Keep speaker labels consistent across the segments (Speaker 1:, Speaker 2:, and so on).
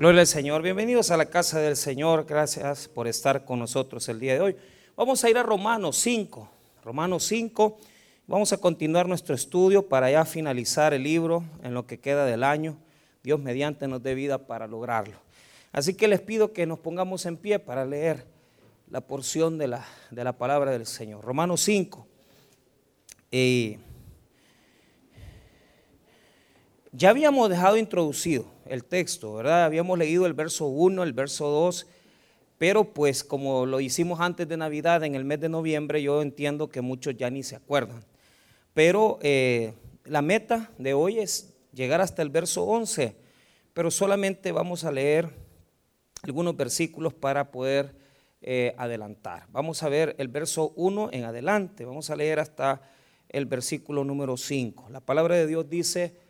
Speaker 1: Gloria al Señor. Bienvenidos a la casa del Señor. Gracias por estar con nosotros el día de hoy. Vamos a ir a Romanos 5. Romanos 5. Vamos a continuar nuestro estudio para ya finalizar el libro en lo que queda del año. Dios mediante nos dé vida para lograrlo. Así que les pido que nos pongamos en pie para leer la porción de la, de la palabra del Señor. Romanos 5. Ya habíamos dejado introducido el texto, ¿verdad? Habíamos leído el verso 1, el verso 2, pero pues como lo hicimos antes de Navidad, en el mes de noviembre, yo entiendo que muchos ya ni se acuerdan. Pero eh, la meta de hoy es llegar hasta el verso 11, pero solamente vamos a leer algunos versículos para poder eh, adelantar. Vamos a ver el verso 1 en adelante, vamos a leer hasta el versículo número 5. La palabra de Dios dice,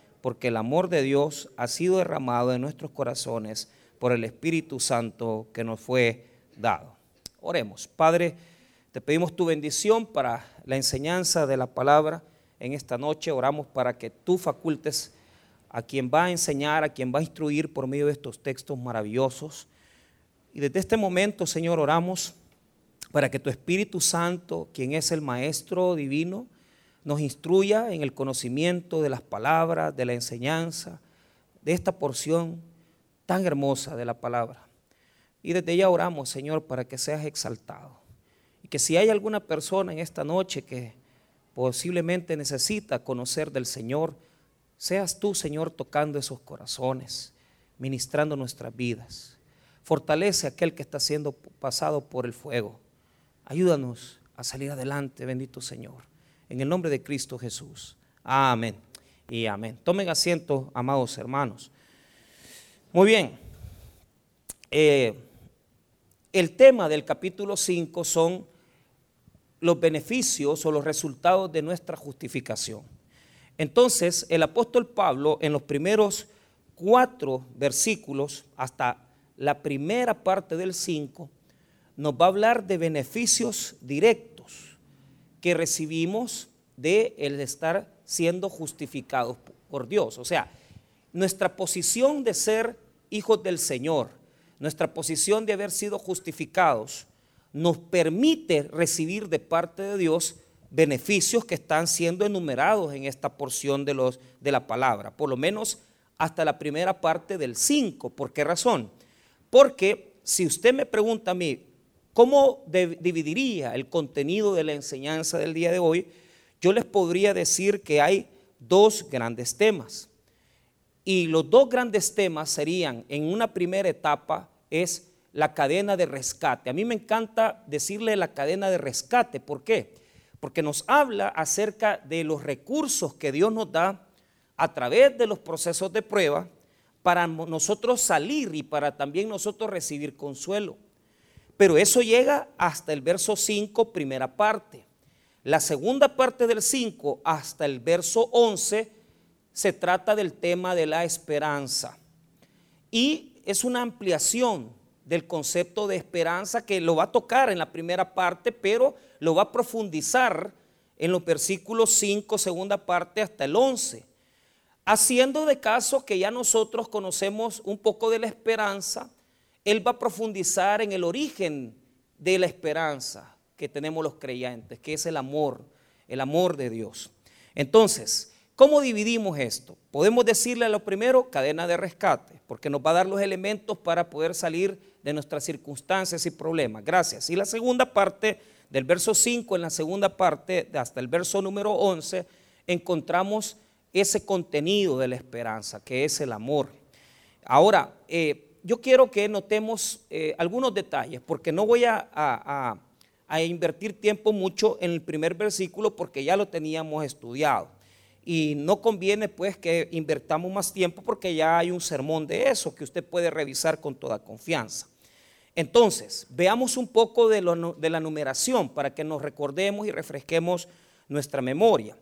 Speaker 1: porque el amor de Dios ha sido derramado en nuestros corazones por el Espíritu Santo que nos fue dado. Oremos. Padre, te pedimos tu bendición para la enseñanza de la palabra en esta noche. Oramos para que tú facultes a quien va a enseñar, a quien va a instruir por medio de estos textos maravillosos. Y desde este momento, Señor, oramos para que tu Espíritu Santo, quien es el Maestro Divino, nos instruya en el conocimiento de las palabras, de la enseñanza, de esta porción tan hermosa de la palabra. Y desde ya oramos, Señor, para que seas exaltado. Y que si hay alguna persona en esta noche que posiblemente necesita conocer del Señor, seas tú, Señor, tocando esos corazones, ministrando nuestras vidas. Fortalece a aquel que está siendo pasado por el fuego. Ayúdanos a salir adelante, bendito Señor. En el nombre de Cristo Jesús. Amén. Y amén. Tomen asiento, amados hermanos. Muy bien. Eh, el tema del capítulo 5 son los beneficios o los resultados de nuestra justificación. Entonces, el apóstol Pablo en los primeros cuatro versículos, hasta la primera parte del 5, nos va a hablar de beneficios directos que recibimos de el estar siendo justificados por Dios. O sea, nuestra posición de ser hijos del Señor, nuestra posición de haber sido justificados, nos permite recibir de parte de Dios beneficios que están siendo enumerados en esta porción de, los, de la palabra, por lo menos hasta la primera parte del 5. ¿Por qué razón? Porque si usted me pregunta a mí, ¿Cómo dividiría el contenido de la enseñanza del día de hoy? Yo les podría decir que hay dos grandes temas. Y los dos grandes temas serían, en una primera etapa, es la cadena de rescate. A mí me encanta decirle la cadena de rescate. ¿Por qué? Porque nos habla acerca de los recursos que Dios nos da a través de los procesos de prueba para nosotros salir y para también nosotros recibir consuelo. Pero eso llega hasta el verso 5, primera parte. La segunda parte del 5 hasta el verso 11 se trata del tema de la esperanza. Y es una ampliación del concepto de esperanza que lo va a tocar en la primera parte, pero lo va a profundizar en los versículos 5, segunda parte, hasta el 11. Haciendo de caso que ya nosotros conocemos un poco de la esperanza, él va a profundizar en el origen de la esperanza que tenemos los creyentes, que es el amor, el amor de Dios. Entonces, ¿cómo dividimos esto? Podemos decirle a lo primero, cadena de rescate, porque nos va a dar los elementos para poder salir de nuestras circunstancias y problemas. Gracias. Y la segunda parte, del verso 5 en la segunda parte, hasta el verso número 11, encontramos ese contenido de la esperanza, que es el amor. Ahora, eh, yo quiero que notemos eh, algunos detalles, porque no voy a, invertir tiempo mucho en el primer versículo porque ya lo teníamos estudiado. Y no conviene pues que invertamos más tiempo porque ya hay un sermón de eso que usted puede revisar con toda confianza. Entonces, veamos un poco de, de, la numeración para que nos recordemos y refresquemos nuestra memoria.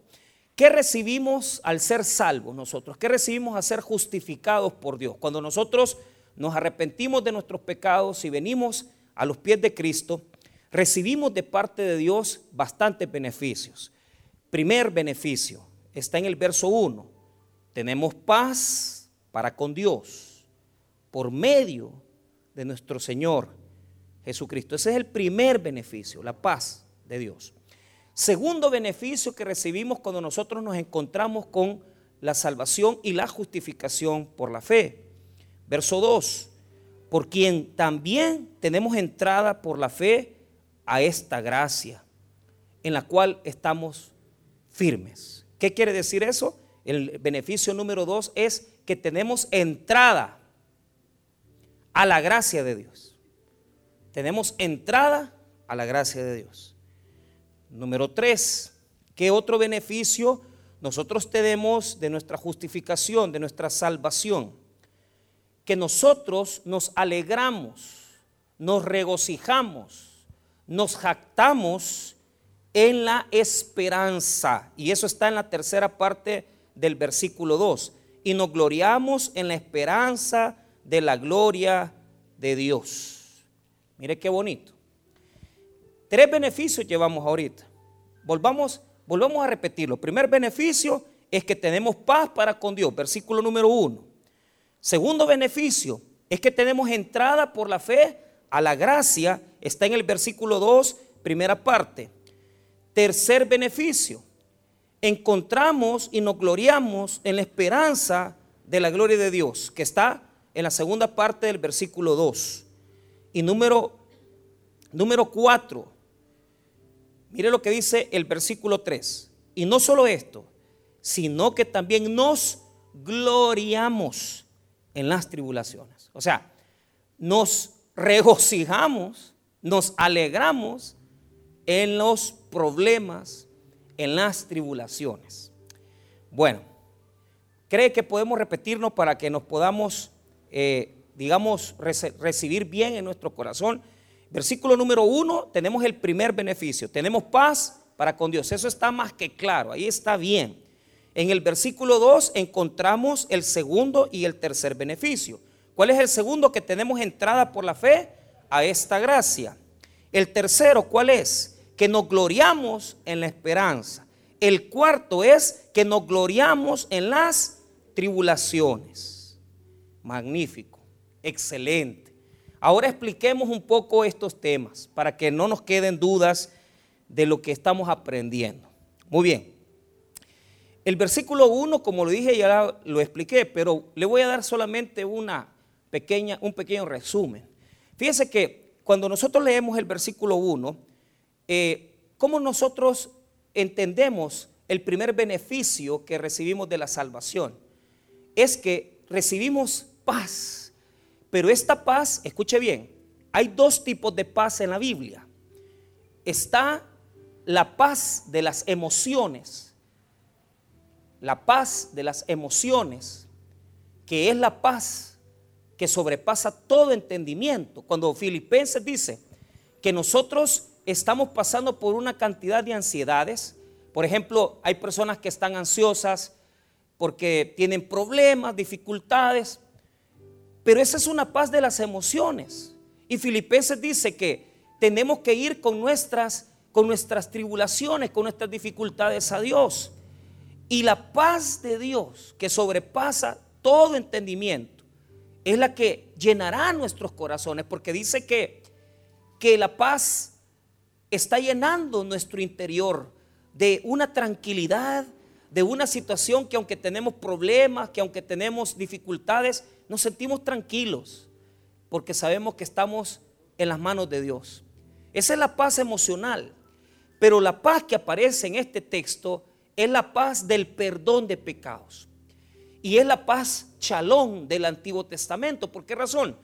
Speaker 1: ¿Qué recibimos al ser salvos nosotros? ¿Qué recibimos al ser justificados por Dios? Cuando nosotros nos arrepentimos de nuestros pecados y venimos a los pies de Cristo, recibimos de parte de Dios bastantes beneficios. Primer beneficio está en el verso 1. Tenemos paz para con Dios por medio de nuestro Señor Jesucristo. Ese es el primer beneficio, la paz de Dios. Segundo beneficio que recibimos cuando nosotros nos encontramos con la salvación y la justificación por la fe. Verso 2, por quien también tenemos entrada por la fe a esta gracia, en la cual estamos firmes. ¿Qué quiere decir eso? El beneficio número dos es que tenemos entrada a la gracia de Dios. Tenemos entrada a la gracia de Dios. Número tres, ¿qué otro beneficio nosotros tenemos de nuestra justificación, de nuestra salvación? Que nosotros nos alegramos, nos regocijamos, nos jactamos en la esperanza. Y eso está en la tercera parte del versículo 2. Y nos gloriamos en la esperanza de la gloria de Dios. Mire qué bonito. Tres beneficios llevamos ahorita. Volvamos, volvamos a repetirlo. primer beneficio es que tenemos paz para con Dios, versículo número uno. Segundo beneficio es que tenemos entrada por la fe a la gracia, está en el versículo 2, primera parte. Tercer beneficio, encontramos y nos gloriamos en la esperanza de la gloria de Dios, que está en la segunda parte del versículo 2. Y número, número 4, mire lo que dice el versículo 3. Y no solo esto, sino que también nos gloriamos en las tribulaciones. O sea, nos regocijamos, nos alegramos en los problemas, en las tribulaciones. Bueno, ¿cree que podemos repetirnos para que nos podamos, eh, digamos, recibir bien en nuestro corazón? Versículo número uno, tenemos el primer beneficio, tenemos paz para con Dios, eso está más que claro, ahí está bien. En el versículo 2 encontramos el segundo y el tercer beneficio. ¿Cuál es el segundo? Que tenemos entrada por la fe a esta gracia. El tercero, ¿cuál es? que nos gloriamos en la esperanza. El cuarto es que nos gloriamos en las tribulaciones. Magnífico, excelente. Ahora expliquemos un poco estos temas para que no nos queden dudas de lo que estamos aprendiendo. Muy bien. El versículo 1, como lo dije, ya lo expliqué, pero le voy a dar solamente una pequeña, un pequeño resumen. Fíjese que cuando nosotros leemos el versículo 1, eh, ¿cómo nosotros entendemos el primer beneficio que recibimos de la salvación? Es que recibimos paz, pero esta paz, escuche bien, hay dos tipos de paz en la Biblia. Está la paz de las emociones, la paz de las emociones, que es la paz que sobrepasa todo entendimiento. Cuando Filipenses dice que nosotros estamos pasando por una cantidad de ansiedades. Por ejemplo, hay personas que están ansiosas porque tienen problemas, dificultades, pero esa es una paz de las emociones. Y Filipenses dice que tenemos que ir con nuestras, con nuestras tribulaciones, con nuestras dificultades a Dios. Y la paz de Dios, que sobrepasa todo entendimiento, es la que llenará nuestros corazones, porque dice que, que la paz está llenando nuestro interior de una tranquilidad, de una situación que aunque tenemos problemas, que aunque tenemos dificultades, nos sentimos tranquilos porque sabemos que estamos en las manos de Dios. Esa es la paz emocional. Pero la paz que aparece en este texto es la paz del perdón de pecados. Y es la paz chalón del Antiguo Testamento. ¿Por qué razón?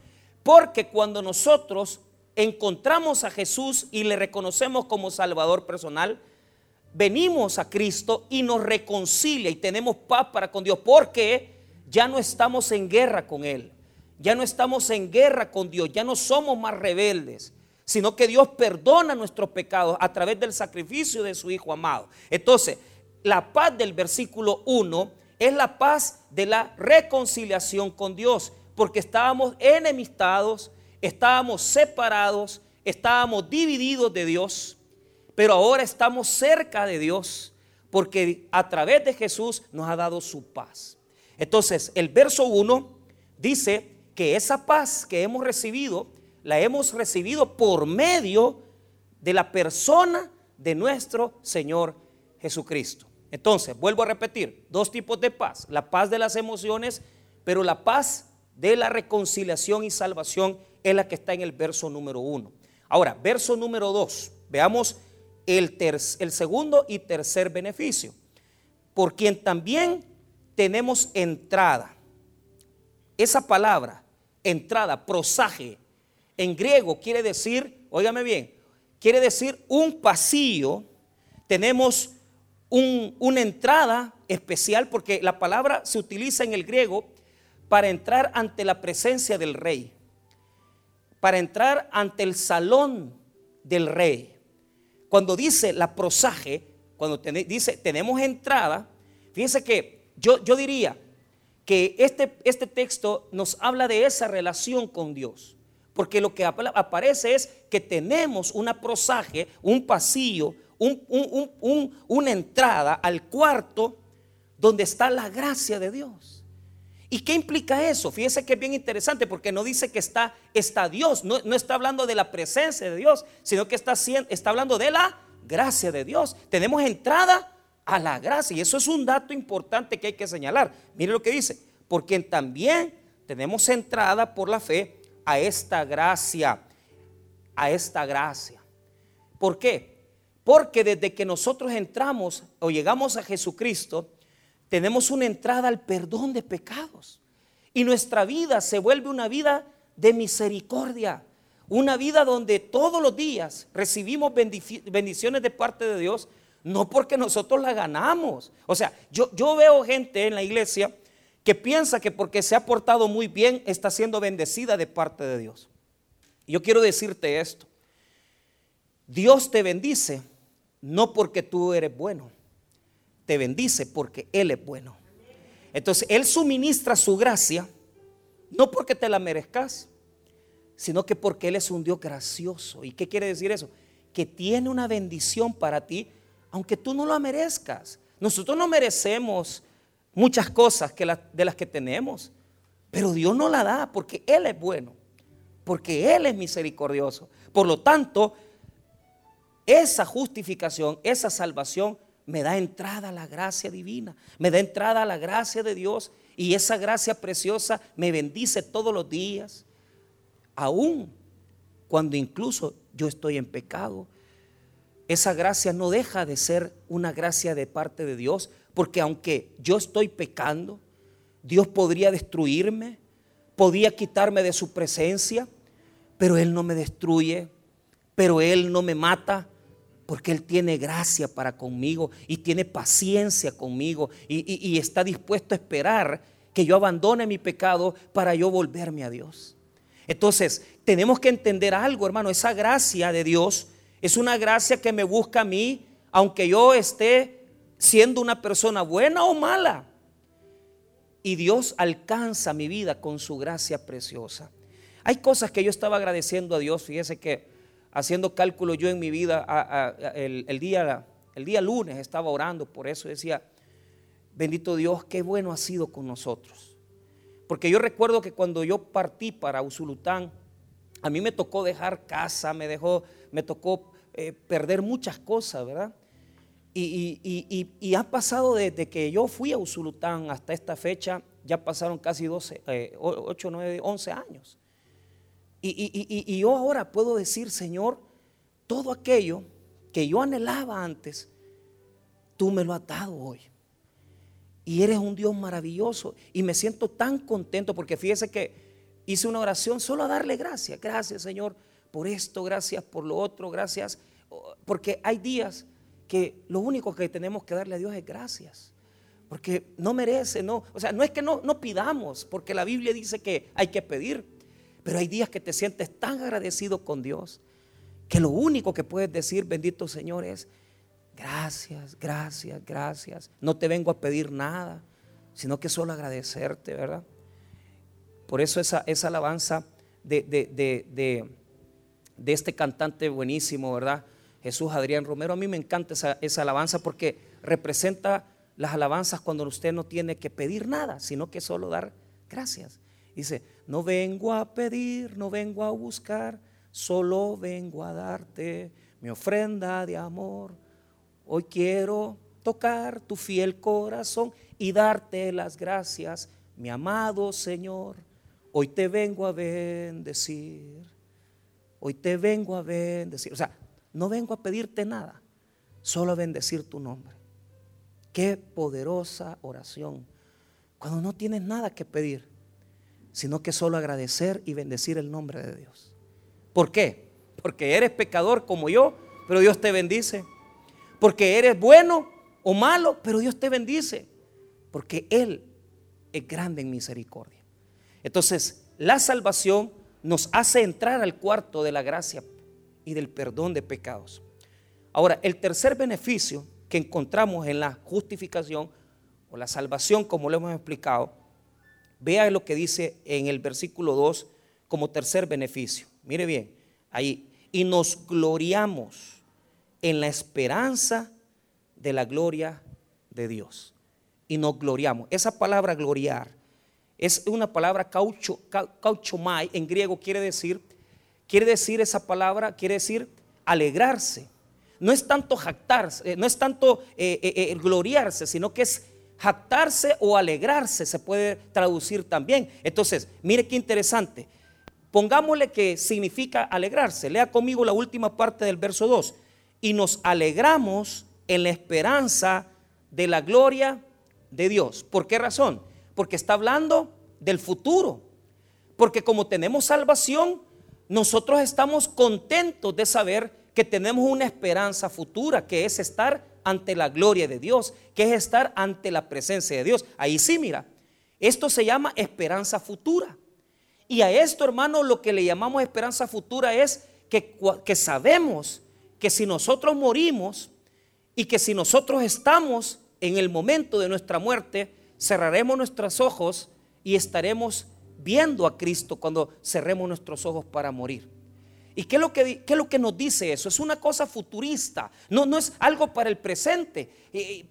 Speaker 1: Porque cuando nosotros encontramos a Jesús y le reconocemos como Salvador personal, venimos a Cristo y nos reconcilia y tenemos paz para con Dios porque ya no estamos en guerra con Él. ya no estamos en guerra con Dios, ya no somos más rebeldes, sino que Dios perdona nuestros pecados a través del sacrificio de su Hijo amado. Entonces, la paz del versículo 1 es la paz de la reconciliación con Dios, porque estábamos enemistados, estábamos separados, estábamos divididos de Dios, pero ahora estamos cerca de Dios, porque a través de Jesús nos ha dado su paz. Entonces, el verso 1 dice que esa paz que hemos recibido, la hemos recibido por medio de la persona de nuestro Señor Jesucristo. Entonces, vuelvo a repetir, dos tipos de paz, la paz de las emociones, pero la paz de la reconciliación y salvación es la que está en el verso número uno. Ahora, verso número dos, veamos el, el segundo y tercer beneficio, por quien también tenemos entrada. Esa palabra, entrada, prosaje, en griego quiere decir, óigame bien, quiere decir un pasillo, tenemos una entrada especial porque la palabra se utiliza en el griego para entrar ante la presencia del rey, para entrar ante el salón del rey. Cuando dice la prosaje, cuando dice tenemos entrada, fíjense que yo, yo diría que este, este texto nos habla de esa relación con Dios. Porque lo que aparece es que tenemos una prosaje, un pasillo, una entrada al cuarto donde está la gracia de Dios. ¿Y qué implica eso? Fíjese que es bien interesante porque no dice que está, está Dios, no, está hablando de la presencia de Dios, sino que está, está hablando de la gracia de Dios. Tenemos entrada a la gracia y eso es un dato importante que hay que señalar. Mire lo que dice, porque también tenemos entrada por la fe a esta gracia, a esta gracia. ¿Por qué? Porque desde que nosotros entramos o llegamos a Jesucristo, tenemos una entrada al perdón de pecados. Y nuestra vida se vuelve una vida de misericordia. Una vida donde todos los días recibimos bendiciones de parte de Dios, no porque nosotros la ganamos. O sea, yo, yo veo gente en la iglesia que piensa que porque se ha portado muy bien está siendo bendecida de parte de Dios. Yo quiero decirte esto. Dios te bendice no porque tú eres bueno, te bendice porque Él es bueno. Entonces, Él suministra su gracia, no porque te la merezcas, sino que porque Él es un Dios gracioso. ¿Y qué quiere decir eso? Que tiene una bendición para ti, aunque tú no la merezcas. Nosotros no merecemos muchas cosas de las que tenemos, pero Dios no la da porque Él es bueno, porque Él es misericordioso. Por lo tanto, esa justificación, esa salvación me da entrada a la gracia divina, me da entrada a la gracia de Dios y esa gracia preciosa me bendice todos los días, aún cuando incluso yo estoy en pecado. Esa gracia no deja de ser una gracia de parte de Dios, porque aunque yo estoy pecando, Dios podría destruirme, podía quitarme de su presencia, pero Él no me destruye, pero Él no me mata, porque Él tiene gracia para conmigo y tiene paciencia conmigo y, está dispuesto a esperar que yo abandone mi pecado para yo volverme a Dios. Entonces, tenemos que entender algo, hermano, esa gracia de Dios es una gracia que me busca a mí, aunque yo esté siendo una persona buena o mala. Y Dios alcanza mi vida con su gracia preciosa. Hay cosas que yo estaba agradeciendo a Dios, fíjese que haciendo cálculo yo en mi vida, el, día, el día lunes estaba orando por eso, decía, bendito Dios, qué bueno ha sido con nosotros. Porque yo recuerdo que cuando yo partí para Usulután, a mí me tocó dejar casa, me, dejó, me tocó eh, perder muchas cosas, ¿verdad? Y, ha pasado desde que yo fui a Usulután hasta esta fecha, ya pasaron casi 12, 8, 9, 11 años. Y, yo ahora puedo decir, Señor, todo aquello que yo anhelaba antes, tú me lo has dado hoy. Y eres un Dios maravilloso. Y me siento tan contento porque fíjese que hice una oración solo a darle gracias. Gracias, Señor, por esto, gracias por lo otro, gracias. Porque hay días que lo único que tenemos que darle a Dios es gracias. Porque no merece, no. O sea, no es que no, no pidamos, porque la Biblia dice que hay que pedir. Pero hay días que te sientes tan agradecido con Dios que lo único que puedes decir, bendito Señor, es gracias, gracias, gracias. No te vengo a pedir nada, sino que solo agradecerte, ¿verdad? Por eso esa, esa alabanza de, de, este cantante buenísimo, ¿verdad? Jesús Adrián Romero, a mí me encanta esa, esa alabanza porque representa las alabanzas cuando usted no tiene que pedir nada, sino que solo dar gracias. Dice, no vengo a pedir, no vengo a buscar, solo vengo a darte mi ofrenda de amor. Hoy quiero tocar tu fiel corazón y darte las gracias, mi amado Señor. Hoy te vengo a bendecir. Hoy te vengo a bendecir. O sea, no vengo a pedirte nada, solo a bendecir tu nombre. Qué poderosa oración. Cuando no tienes nada que pedir, sino que solo agradecer y bendecir el nombre de Dios. ¿Por qué? Porque eres pecador como yo, pero Dios te bendice. Porque eres bueno o malo, pero Dios te bendice. Porque Él es grande en misericordia. Entonces, la salvación nos hace entrar al cuarto de la gracia y del perdón de pecados. Ahora, el tercer beneficio que encontramos en la justificación o la salvación, como lo hemos explicado, vea lo que dice en el versículo 2 como tercer beneficio. Mire bien, ahí, y nos gloriamos en la esperanza de la gloria de Dios. Y nos gloriamos. Esa palabra gloriar es una palabra caucho, cauchomai, en griego quiere decir, quiere decir esa palabra, quiere decir alegrarse no es tanto jactarse, eh, no es tanto eh, eh, gloriarse, sino que es jactarse o alegrarse, se puede traducir también. Entonces, mire qué interesante. Pongámosle que significa alegrarse. Lea conmigo la última parte del verso 2. Y nos alegramos en la esperanza de la gloria de Dios. ¿Por qué razón? Porque está hablando del futuro. Porque como tenemos salvación, nosotros estamos contentos de saber que tenemos una esperanza futura, que es estar ante la gloria de Dios, que es estar ante la presencia de Dios. Ahí sí, mira, esto se llama esperanza futura. Y a esto, hermano, lo que le llamamos esperanza futura es que, que sabemos que si nosotros morimos y que si nosotros estamos en el momento de nuestra muerte, cerraremos nuestros ojos y estaremos viendo a Cristo cuando cerremos nuestros ojos para morir. ¿Y qué es, lo que, es lo que nos dice eso? Es una cosa futurista, no, no es algo para el presente.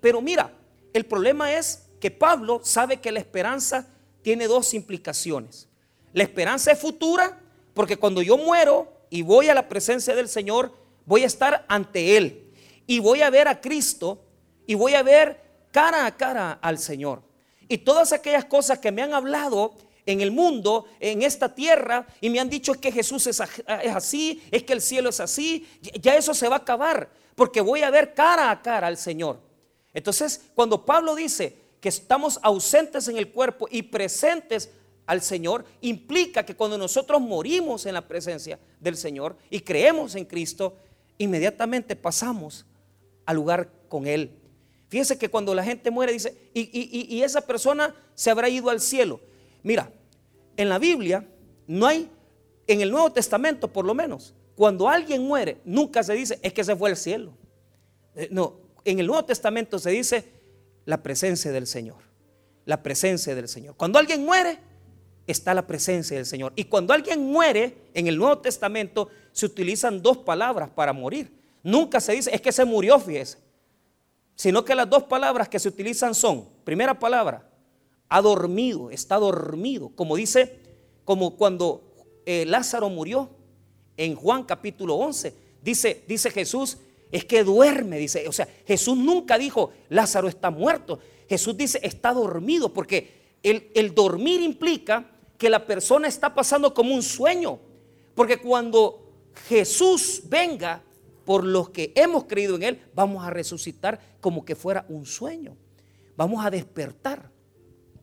Speaker 1: pero mira, el problema es que Pablo sabe que la esperanza tiene dos implicaciones. La esperanza es futura porque cuando yo muero y voy a la presencia del Señor, voy a estar ante Él y voy a ver a Cristo y voy a ver cara a cara al Señor. Y todas aquellas cosas que me han hablado en el mundo, en esta tierra, y me han dicho que Jesús es, así, es que el cielo es así, ya eso se va a acabar, porque voy a ver cara a cara al Señor. Entonces, cuando Pablo dice que estamos ausentes en el cuerpo y presentes al Señor, implica que cuando nosotros morimos en la presencia del Señor y creemos en Cristo, inmediatamente pasamos al lugar con Él. Fíjense que cuando la gente muere dice, y, y esa persona se habrá ido al cielo. Mira, en la Biblia no hay, en el Nuevo Testamento por lo menos, cuando alguien muere, nunca se dice, es que se fue al cielo. Eh, no, en el Nuevo Testamento se dice la presencia del Señor. La presencia del Señor. Cuando alguien muere, está la presencia del Señor. Y cuando alguien muere, en el Nuevo Testamento se utilizan dos palabras para morir. Nunca se dice, es que se murió, fíjese. Sino que las dos palabras que se utilizan son, primera palabra, ha dormido, está dormido, como dice, como cuando eh, Lázaro murió en Juan capítulo 11. Dice, dice Jesús, es que duerme, dice, o sea, Jesús nunca dijo, Lázaro está muerto. Jesús dice, está dormido, porque el, el dormir implica que la persona está pasando como un sueño. Porque cuando Jesús venga por los que hemos creído en Él, vamos a resucitar como que fuera un sueño. Vamos a despertar.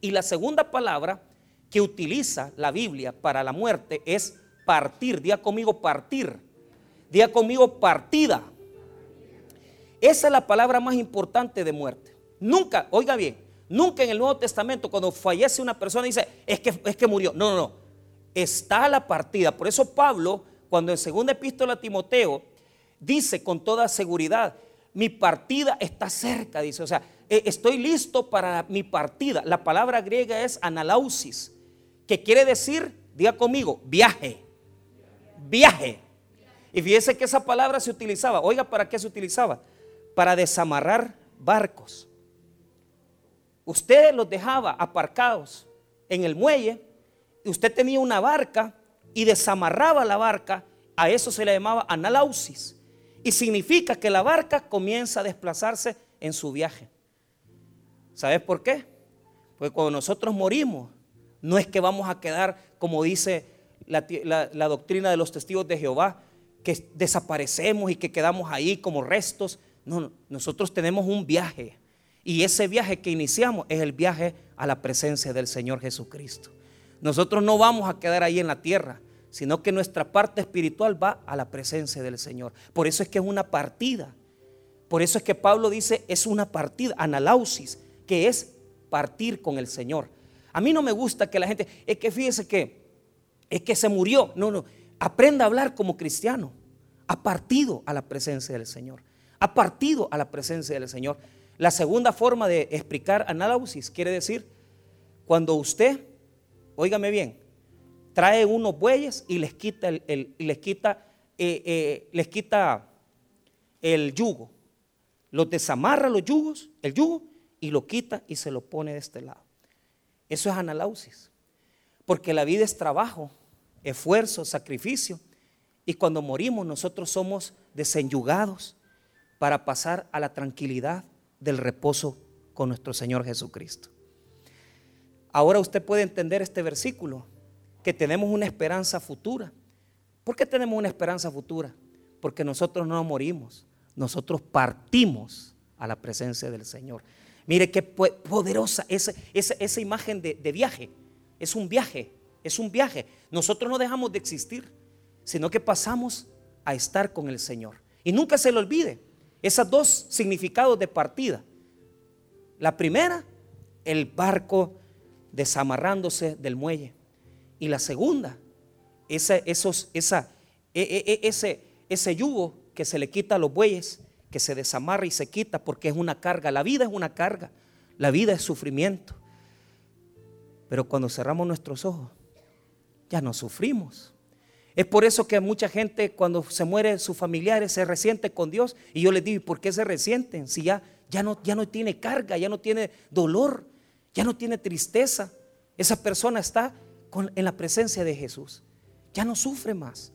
Speaker 1: Y la segunda palabra que utiliza la Biblia para la muerte es partir. Día conmigo partir. Día conmigo partida. Esa es la palabra más importante de muerte. Nunca, oiga bien, Nunca en el Nuevo Testamento, cuando fallece una persona, dice, es que, es que murió. No, no, no. Está la partida. Por eso Pablo, cuando en segunda epístola a Timoteo, dice con toda seguridad, mi partida está cerca, dice. O sea, e, estoy listo para mi partida. La palabra griega es analausis, que quiere decir, diga conmigo, viaje. Viaje. Y fíjese que esa palabra se utilizaba. Oiga, ¿para qué se utilizaba? Para desamarrar barcos. Usted los dejaba aparcados en el muelle y usted tenía una barca y desamarraba la barca. A eso se le llamaba analausis. Y significa que la barca comienza a desplazarse en su viaje. ¿Sabes por qué? Porque cuando nosotros morimos, no es que vamos a quedar, como dice la, doctrina de los testigos de Jehová, que desaparecemos y que quedamos ahí como restos. No, nosotros tenemos un viaje. Y ese viaje que iniciamos es el viaje a la presencia del Señor Jesucristo. Nosotros no vamos a quedar ahí en la tierra, sino que nuestra parte espiritual va a la presencia del Señor. Por eso es que es una partida. Por eso es que Pablo dice es una partida, analausis, que es partir con el Señor. A mí no me gusta que la gente, es que fíjese que es que se murió. No, no, aprenda a hablar como cristiano. Ha partido a la presencia del Señor. Ha partido a la presencia del Señor. La segunda forma de explicar analausis quiere decir cuando usted, óigame bien, trae unos bueyes y les quita el, les quita, eh, eh, les quita el yugo. Los desamarra los yugos, el yugo, y lo quita y se lo pone de este lado. Eso es analausis. Porque la vida es trabajo, esfuerzo, sacrificio. Y cuando morimos nosotros somos desenyugados para pasar a la tranquilidad del reposo con nuestro Señor Jesucristo. Ahora usted puede entender este versículo, que tenemos una esperanza futura. ¿Por qué tenemos una esperanza futura? Porque nosotros no morimos, nosotros partimos a la presencia del Señor. Mire qué poderosa esa, esa, imagen de, de viaje. Es un viaje, es un viaje. Nosotros no dejamos de existir, sino que pasamos a estar con el Señor. Y nunca se le olvide esos dos significados de partida. La primera, el barco desamarrándose del muelle. Y la segunda, ese, esos, esa, e, e, e, ese, ese yugo que se le quita a los bueyes, que se desamarra y se quita porque es una carga. La vida es una carga, la vida es sufrimiento. Pero cuando cerramos nuestros ojos, ya no sufrimos. Es por eso que mucha gente cuando se muere sus familiares se resiente con Dios. Y yo les digo, ¿por qué se resienten? Si ya, ya, no, ya no tiene carga, ya no tiene dolor, ya no tiene tristeza. Esa persona está en la presencia de Jesús. Ya no sufre más.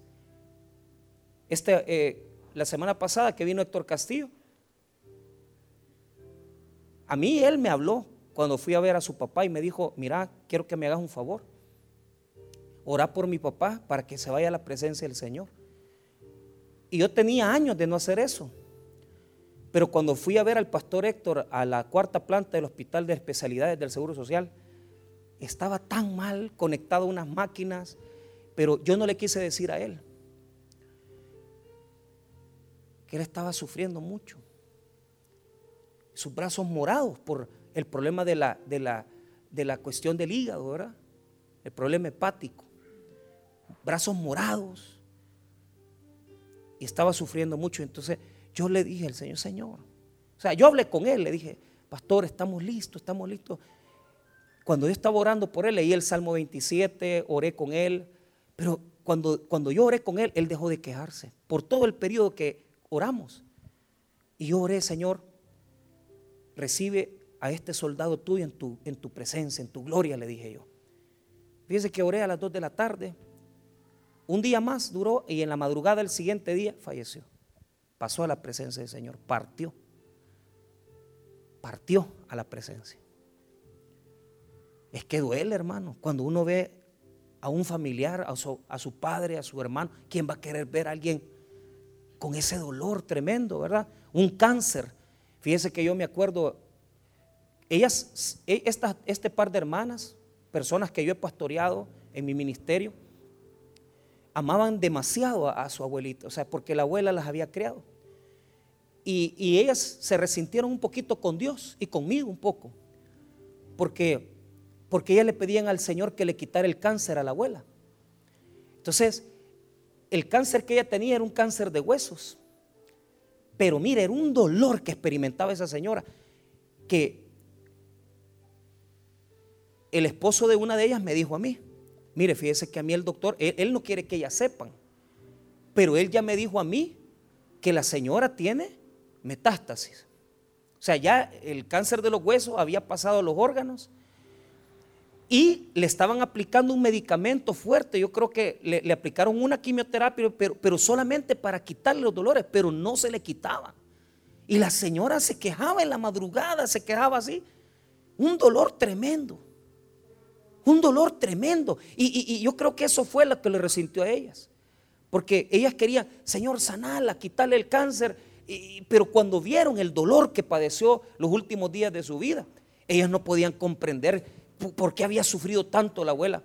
Speaker 1: Este, eh, la semana pasada que vino Héctor Castillo, a mí él me habló cuando fui a ver a su papá y me dijo, mira, quiero que me hagas un favor orar por mi papá para que se vaya a la presencia del Señor. Y yo tenía años de no hacer eso. Pero cuando fui a ver al pastor Héctor a la cuarta planta del Hospital de Especialidades del Seguro Social, estaba tan mal conectado a unas máquinas, pero yo no le quise decir a él que él estaba sufriendo mucho. Sus brazos morados por el problema de la, de la, de la cuestión del hígado, ¿verdad? El problema hepático brazos morados. Y estaba sufriendo mucho. Entonces yo le dije al Señor, Señor. O sea, yo hablé con él, le dije, pastor, estamos listos, estamos listos. Cuando yo estaba orando por él, leí el Salmo 27, oré con él. Pero cuando, cuando yo oré con él, él dejó de quejarse por todo el periodo que oramos. Y yo oré, Señor, recibe a este soldado tuyo en tu, en tu presencia, en tu gloria, le dije yo. Fíjese que oré a las 2 de la tarde un día más duró y en la madrugada del siguiente día falleció. Pasó a la presencia del Señor, partió. Partió a la presencia. Es que duele, hermano, cuando uno ve a un familiar, a su, a su, padre, a su hermano. ¿Quién va a querer ver a alguien con ese dolor tremendo, verdad? Un cáncer. Fíjese que yo me acuerdo, ellas, e, este par de hermanas, personas que yo he pastoreado en mi ministerio, amaban demasiado a, su abuelita, o sea, porque la abuela las había creado. Y, ellas se resintieron un poquito con Dios y conmigo un poco, porque, porque ellas le pedían al Señor que le quitara el cáncer a la abuela. Entonces, el cáncer que ella tenía era un cáncer de huesos. Pero mire, era un dolor que experimentaba esa señora, que el esposo de una de ellas me dijo a mí, mire, fíjese que a mí el doctor, él, no quiere que ellas sepan, pero él ya me dijo a mí que la señora tiene metástasis. O sea, ya el cáncer de los huesos había pasado a los órganos y le estaban aplicando un medicamento fuerte. Yo creo que le, aplicaron una quimioterapia, pero, pero, solamente para quitarle los dolores, pero no se le quitaba. Y la señora se quejaba en la madrugada, se quejaba así. Un dolor tremendo. Un dolor tremendo. Y, yo creo que eso fue lo que le resintió a ellas. Porque ellas querían, Señor, sanala, quitarle el cáncer. pero cuando vieron el dolor que padeció los últimos días de su vida, ellas no podían comprender por qué había sufrido tanto la abuela.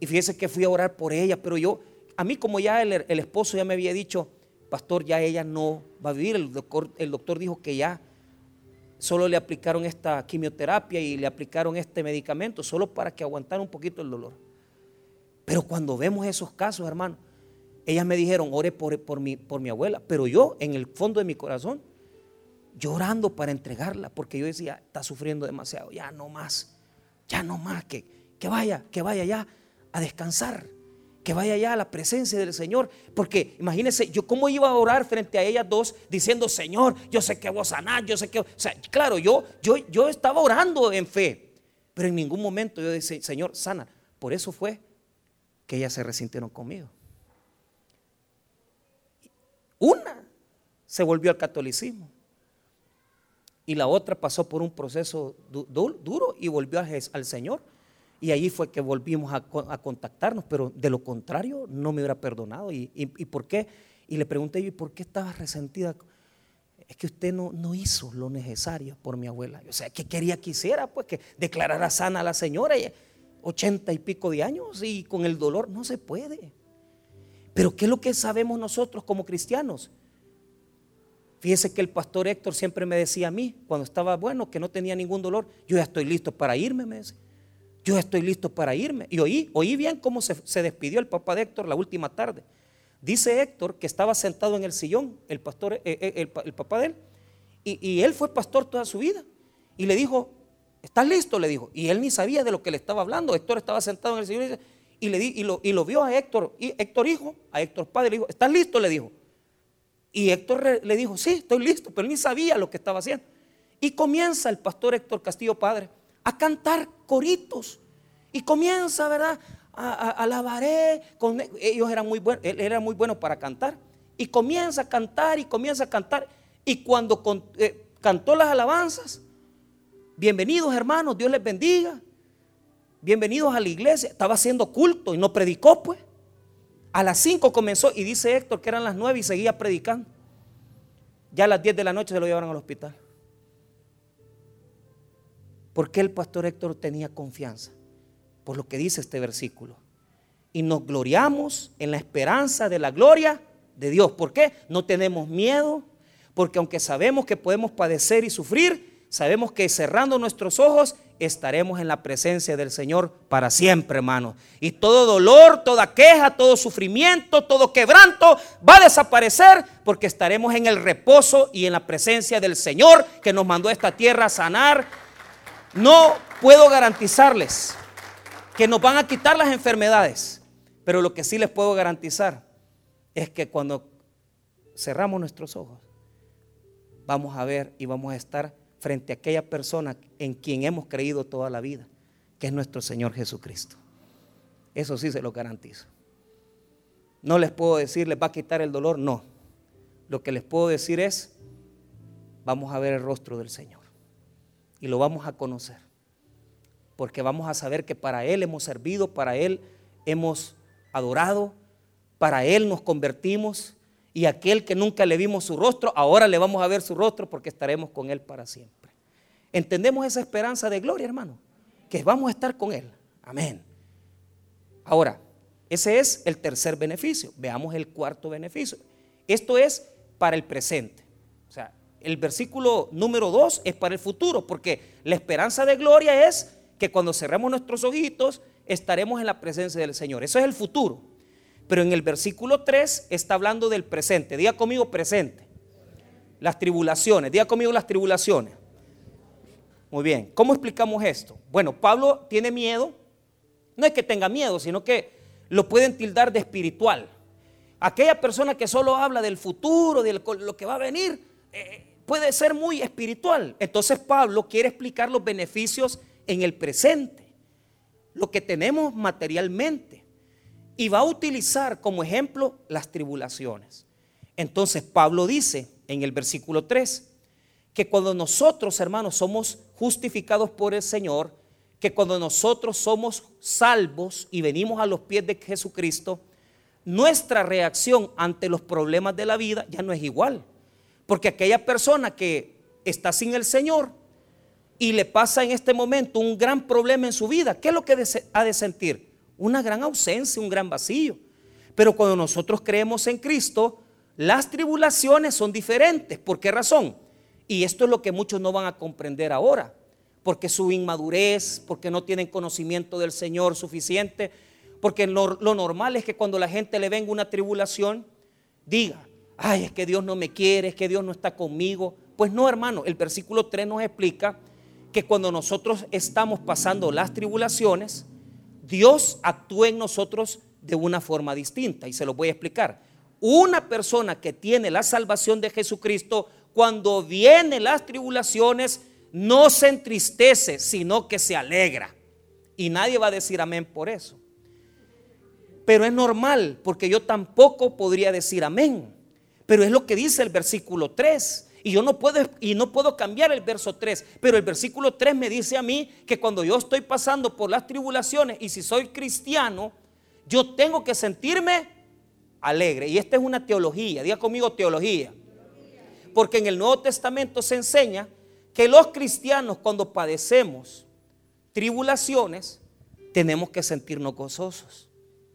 Speaker 1: Y fíjese que fui a orar por ella, pero yo, a mí como ya el, esposo ya me había dicho, pastor, ya ella no va a vivir, el doctor, el doctor dijo que ya solo le aplicaron esta quimioterapia y le aplicaron este medicamento, solo para que aguantara un poquito el dolor. Pero cuando vemos esos casos, hermano, ellas me dijeron, ore por, por, mi, por mi abuela, pero yo en el fondo de mi corazón, llorando para entregarla, porque yo decía, está sufriendo demasiado, ya no más, ya no más, que, que vaya, que vaya ya a descansar que vaya ya a la presencia del Señor. Porque imagínense, yo cómo iba a orar frente a ellas dos diciendo, Señor, yo sé que vos sanás, yo sé que... O sea, claro, yo, yo, yo estaba orando en fe, pero en ningún momento yo decía, Señor, sana. Por eso fue que ellas se resintieron conmigo. Una se volvió al catolicismo y la otra pasó por un proceso duro y volvió al Señor. Y ahí fue que volvimos a, contactarnos, pero de lo contrario no me hubiera perdonado. ¿Y, por qué? Y le pregunté yo, ¿y por qué estaba resentida? Es que usted no, no hizo lo necesario por mi abuela. O sea, ¿qué quería que hiciera? Pues que declarara sana a la señora, ochenta y pico de años, y con el dolor no se puede. Pero ¿qué es lo que sabemos nosotros como cristianos? Fíjese que el pastor Héctor siempre me decía a mí, cuando estaba bueno, que no tenía ningún dolor, yo ya estoy listo para irme, me decía yo estoy listo para irme. Y oí, oí bien cómo se, despidió el papá de Héctor la última tarde. Dice Héctor que estaba sentado en el sillón, el pastor, eh, eh, el, papá de él, y, él fue pastor toda su vida. Y le dijo, ¿estás listo? Le dijo. Y él ni sabía de lo que le estaba hablando. Héctor estaba sentado en el sillón y, le y, lo, y lo vio a Héctor, y Héctor hijo, a Héctor padre, le dijo, ¿estás listo? Le dijo. Y Héctor le dijo, sí, estoy listo, pero ni sabía lo que estaba haciendo. Y comienza el pastor Héctor Castillo Padre a cantar coritos. Y comienza, ¿verdad? A, alabaré. Con, ellos eran muy buenos, él era muy bueno para cantar. Y comienza a cantar y comienza a cantar. Y cuando eh, cantó las alabanzas, bienvenidos hermanos, Dios les bendiga. Bienvenidos a la iglesia. Estaba haciendo culto y no predicó, pues. A las 5 comenzó y dice Héctor que eran las 9 y seguía predicando. Ya a las 10 de la noche se lo llevaron al hospital. Porque el pastor Héctor tenía confianza? Por lo que dice este versículo. Y nos gloriamos en la esperanza de la gloria de Dios. ¿Por qué? No tenemos miedo, porque aunque sabemos que podemos padecer y sufrir, sabemos que cerrando nuestros ojos estaremos en la presencia del Señor para siempre, hermanos. Y todo dolor, toda queja, todo sufrimiento, todo quebranto va a desaparecer porque estaremos en el reposo y en la presencia del Señor que nos mandó a esta tierra a sanar no puedo garantizarles que nos van a quitar las enfermedades, pero lo que sí les puedo garantizar es que cuando cerramos nuestros ojos, vamos a ver y vamos a estar frente a aquella persona en quien hemos creído toda la vida, que es nuestro Señor Jesucristo. Eso sí se lo garantizo. No les puedo decir, les va a quitar el dolor, no. Lo que les puedo decir es, vamos a ver el rostro del Señor y lo vamos a conocer. Porque vamos a saber que para Él hemos servido, para Él hemos adorado, para Él nos convertimos y aquel que nunca le vimos su rostro, ahora le vamos a ver su rostro porque estaremos con Él para siempre. ¿Entendemos esa esperanza de gloria, hermano? Que vamos a estar con Él. Amén. Ahora, ese es el tercer beneficio. Veamos el cuarto beneficio. Esto es para el presente. O sea, el versículo número 2 es para el futuro, porque la esperanza de gloria es que cuando cerremos nuestros ojitos estaremos en la presencia del Señor. Eso es el futuro. Pero en el versículo 3 está hablando del presente. Diga conmigo presente. Las tribulaciones. Diga conmigo las tribulaciones. Muy bien. ¿Cómo explicamos esto? Bueno, Pablo tiene miedo. No es que tenga miedo, sino que lo pueden tildar de espiritual. Aquella persona que solo habla del futuro, de lo que va a venir, eh, puede ser muy espiritual. Entonces Pablo quiere explicar los beneficios en el presente, lo que tenemos materialmente. Y va a utilizar como ejemplo las tribulaciones. Entonces Pablo dice en el versículo 3 que cuando nosotros, hermanos, somos justificados por el Señor, que cuando nosotros somos salvos y venimos a los pies de Jesucristo, nuestra reacción ante los problemas de la vida ya no es igual. Porque aquella persona que está sin el Señor y le pasa en este momento un gran problema en su vida, ¿qué es lo que ha de sentir? Una gran ausencia, un gran vacío. Pero cuando nosotros creemos en Cristo, las tribulaciones son diferentes. ¿Por qué razón? Y esto es lo que muchos no van a comprender ahora porque su inmadurez, porque no tienen conocimiento del Señor suficiente, porque lo, normal es que cuando la gente le venga una tribulación, diga, ay, es que Dios no me quiere, es que Dios no está conmigo. Pues no, hermano, el versículo 3 nos explica que cuando nosotros estamos pasando las tribulaciones, Dios actúa en nosotros de una forma distinta y se lo voy a explicar. Una persona que tiene la salvación de Jesucristo, cuando vienen las tribulaciones, no se entristece, sino que se alegra. Y nadie va a decir amén por eso. Pero es normal, porque yo tampoco podría decir amén. Pero es lo que dice el versículo 3. Y yo no puedo, y no puedo cambiar el verso 3. Pero el versículo 3 me dice a mí que cuando yo estoy pasando por las tribulaciones y si soy cristiano, yo tengo que sentirme alegre. Y esta es una teología. Diga conmigo teología. Porque en el Nuevo Testamento se enseña que los cristianos cuando padecemos tribulaciones, tenemos que sentirnos gozosos.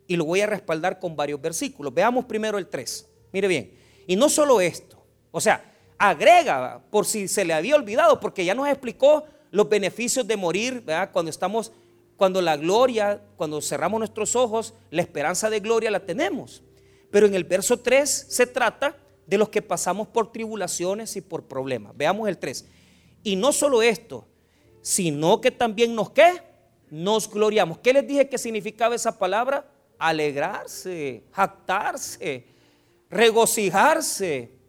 Speaker 1: Y lo voy a respaldar con varios versículos. Veamos primero el 3. Mire bien. Y no solo esto. O sea, agrega, por si se le había olvidado, porque ya nos explicó los beneficios de morir, Cuando estamos, cuando la gloria, cuando cerramos nuestros ojos, la esperanza de gloria la tenemos. Pero en el verso 3 se trata de los que pasamos por tribulaciones y por problemas. Veamos el 3. Y no solo esto, sino que también nos qué? Nos gloriamos. ¿Qué les dije que significaba esa palabra? Alegrarse, jactarse, regocijarse.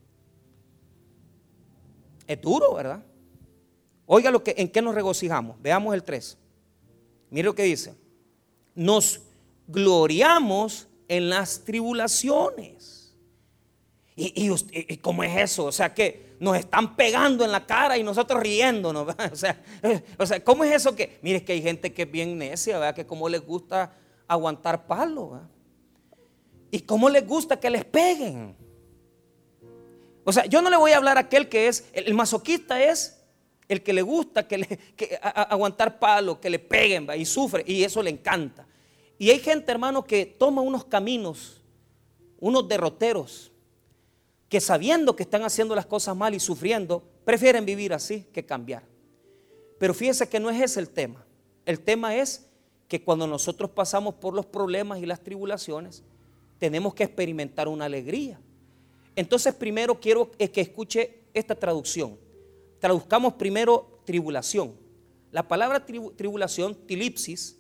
Speaker 1: Es duro, ¿verdad? Oiga lo que, en qué nos regocijamos. Veamos el 3. Mire lo que dice. Nos gloriamos en las tribulaciones. ¿Y, y cómo es eso? O sea que nos están pegando en la cara y nosotros riéndonos. O sea, o ¿cómo es eso que? Mire, que hay gente que es bien necia, ¿verdad? Que como les gusta aguantar palo, Y cómo les gusta que les peguen. O sea, yo no le voy a hablar a aquel que es, el masoquista es el que le gusta que aguantar palo, que le peguen y sufre y eso le encanta. Y hay gente, hermano, que toma unos caminos, unos derroteros que sabiendo que están haciendo las cosas mal y sufriendo, prefieren vivir así que cambiar. Pero fíjense que no es ese el tema. El tema es que cuando nosotros pasamos por los problemas y las tribulaciones, tenemos que experimentar una alegría. Entonces primero quiero que escuche esta traducción. Traduzcamos primero tribulación. La palabra tribulación, tilipsis,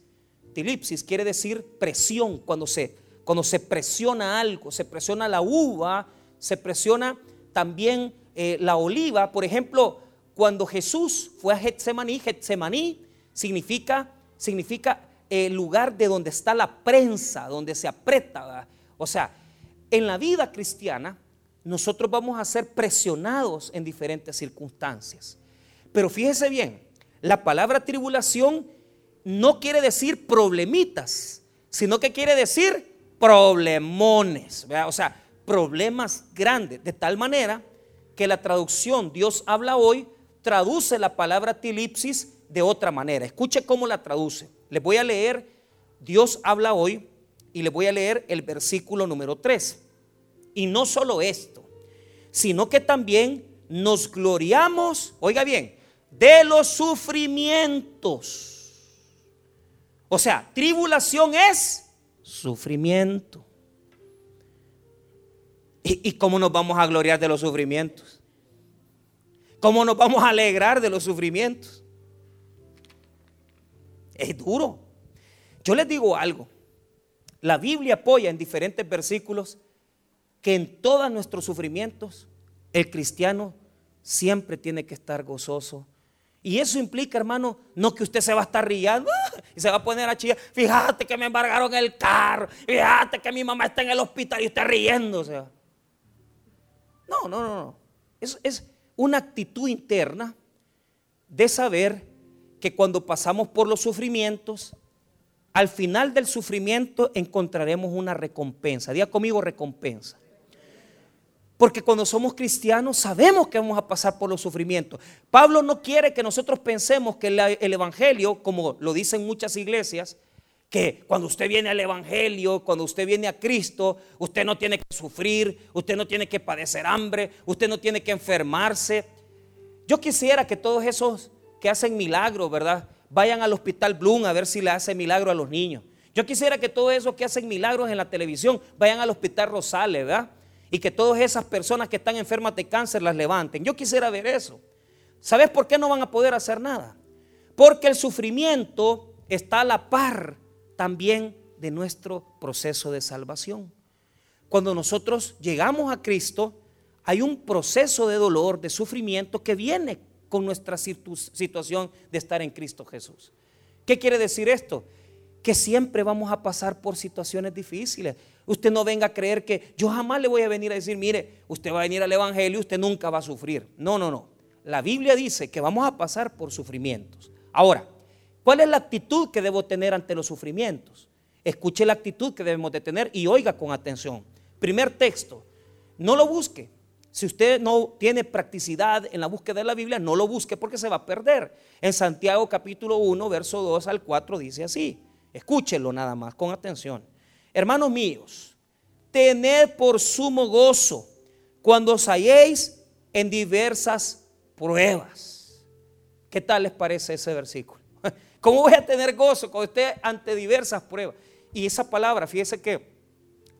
Speaker 1: tilipsis quiere decir presión, cuando se, cuando se presiona algo, se presiona la uva, se presiona también eh, la oliva. Por ejemplo, cuando Jesús fue a Getsemaní, Getsemaní significa, significa el lugar de donde está la prensa, donde se aprieta. O sea, en la vida cristiana nosotros vamos a ser presionados en diferentes circunstancias. Pero fíjese bien, la palabra tribulación no quiere decir problemitas, sino que quiere decir problemones. O sea, problemas grandes, de tal manera que la traducción Dios habla hoy traduce la palabra tilipsis de otra manera. Escuche cómo la traduce. Les voy a leer Dios habla hoy y les voy a leer el versículo número 3. Y no solo esto, sino que también nos gloriamos, oiga bien, de los sufrimientos. O sea, tribulación es sufrimiento. ¿Y, ¿Y, cómo nos vamos a gloriar de los sufrimientos? ¿Cómo nos vamos a alegrar de los sufrimientos? Es duro. Yo les digo algo. La Biblia apoya en diferentes versículos que en todos nuestros sufrimientos el cristiano siempre tiene que estar gozoso. Y eso implica, hermano, no que usted se va a estar riendo y se va a poner a chillar. Fíjate que me embargaron el carro. Fíjate que mi mamá está en el hospital y usted riendo. sea. No, no, no, no. Es, es una actitud interna de saber que cuando pasamos por los sufrimientos, al final del sufrimiento encontraremos una recompensa. Diga conmigo recompensa. Porque cuando somos cristianos sabemos que vamos a pasar por los sufrimientos. Pablo no quiere que nosotros pensemos que el Evangelio, como lo dicen muchas iglesias, que cuando usted viene al Evangelio, cuando usted viene a Cristo, usted no tiene que sufrir, usted no tiene que padecer hambre, usted no tiene que enfermarse. Yo quisiera que todos esos que hacen milagros, ¿verdad? Vayan al hospital Bloom a ver si le hace milagro a los niños. Yo quisiera que todos esos que hacen milagros en la televisión vayan al hospital Rosales, ¿verdad? Y que todas esas personas que están enfermas de cáncer las levanten. Yo quisiera ver eso. ¿Sabes por qué no van a poder hacer nada? Porque el sufrimiento está a la par también de nuestro proceso de salvación. Cuando nosotros llegamos a Cristo, hay un proceso de dolor, de sufrimiento que viene con nuestra situación de estar en Cristo Jesús. ¿Qué quiere decir esto? Que siempre vamos a pasar por situaciones difíciles. Usted no venga a creer que yo jamás le voy a venir a decir, mire, usted va a venir al Evangelio y usted nunca va a sufrir. No, no, no. La Biblia dice que vamos a pasar por sufrimientos. Ahora, ¿cuál es la actitud que debo tener ante los sufrimientos? Escuche la actitud que debemos de tener y oiga con atención. Primer texto, no lo busque. Si usted no tiene practicidad en la búsqueda de la Biblia, no lo busque porque se va a perder. En Santiago capítulo 1, verso 2 al 4 dice así. Escúchelo nada más, con atención. Hermanos míos, tened por sumo gozo cuando os halléis en diversas pruebas. ¿Qué tal les parece ese versículo? ¿Cómo voy a tener gozo cuando esté ante diversas pruebas? Y esa palabra, fíjese que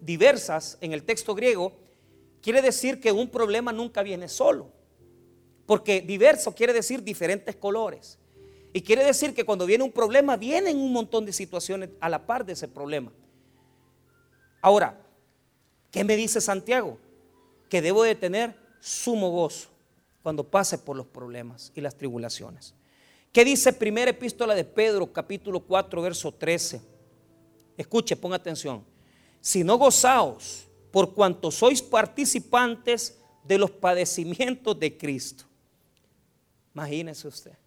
Speaker 1: diversas en el texto griego quiere decir que un problema nunca viene solo. Porque diverso quiere decir diferentes colores. Y quiere decir que cuando viene un problema, vienen un montón de situaciones a la par de ese problema. Ahora, ¿qué me dice Santiago? Que debo de tener sumo gozo cuando pase por los problemas y las tribulaciones. ¿Qué dice primera epístola de Pedro, capítulo 4, verso 13? Escuche, ponga atención. Si no gozaos por cuanto sois participantes de los padecimientos de Cristo. Imagínese usted.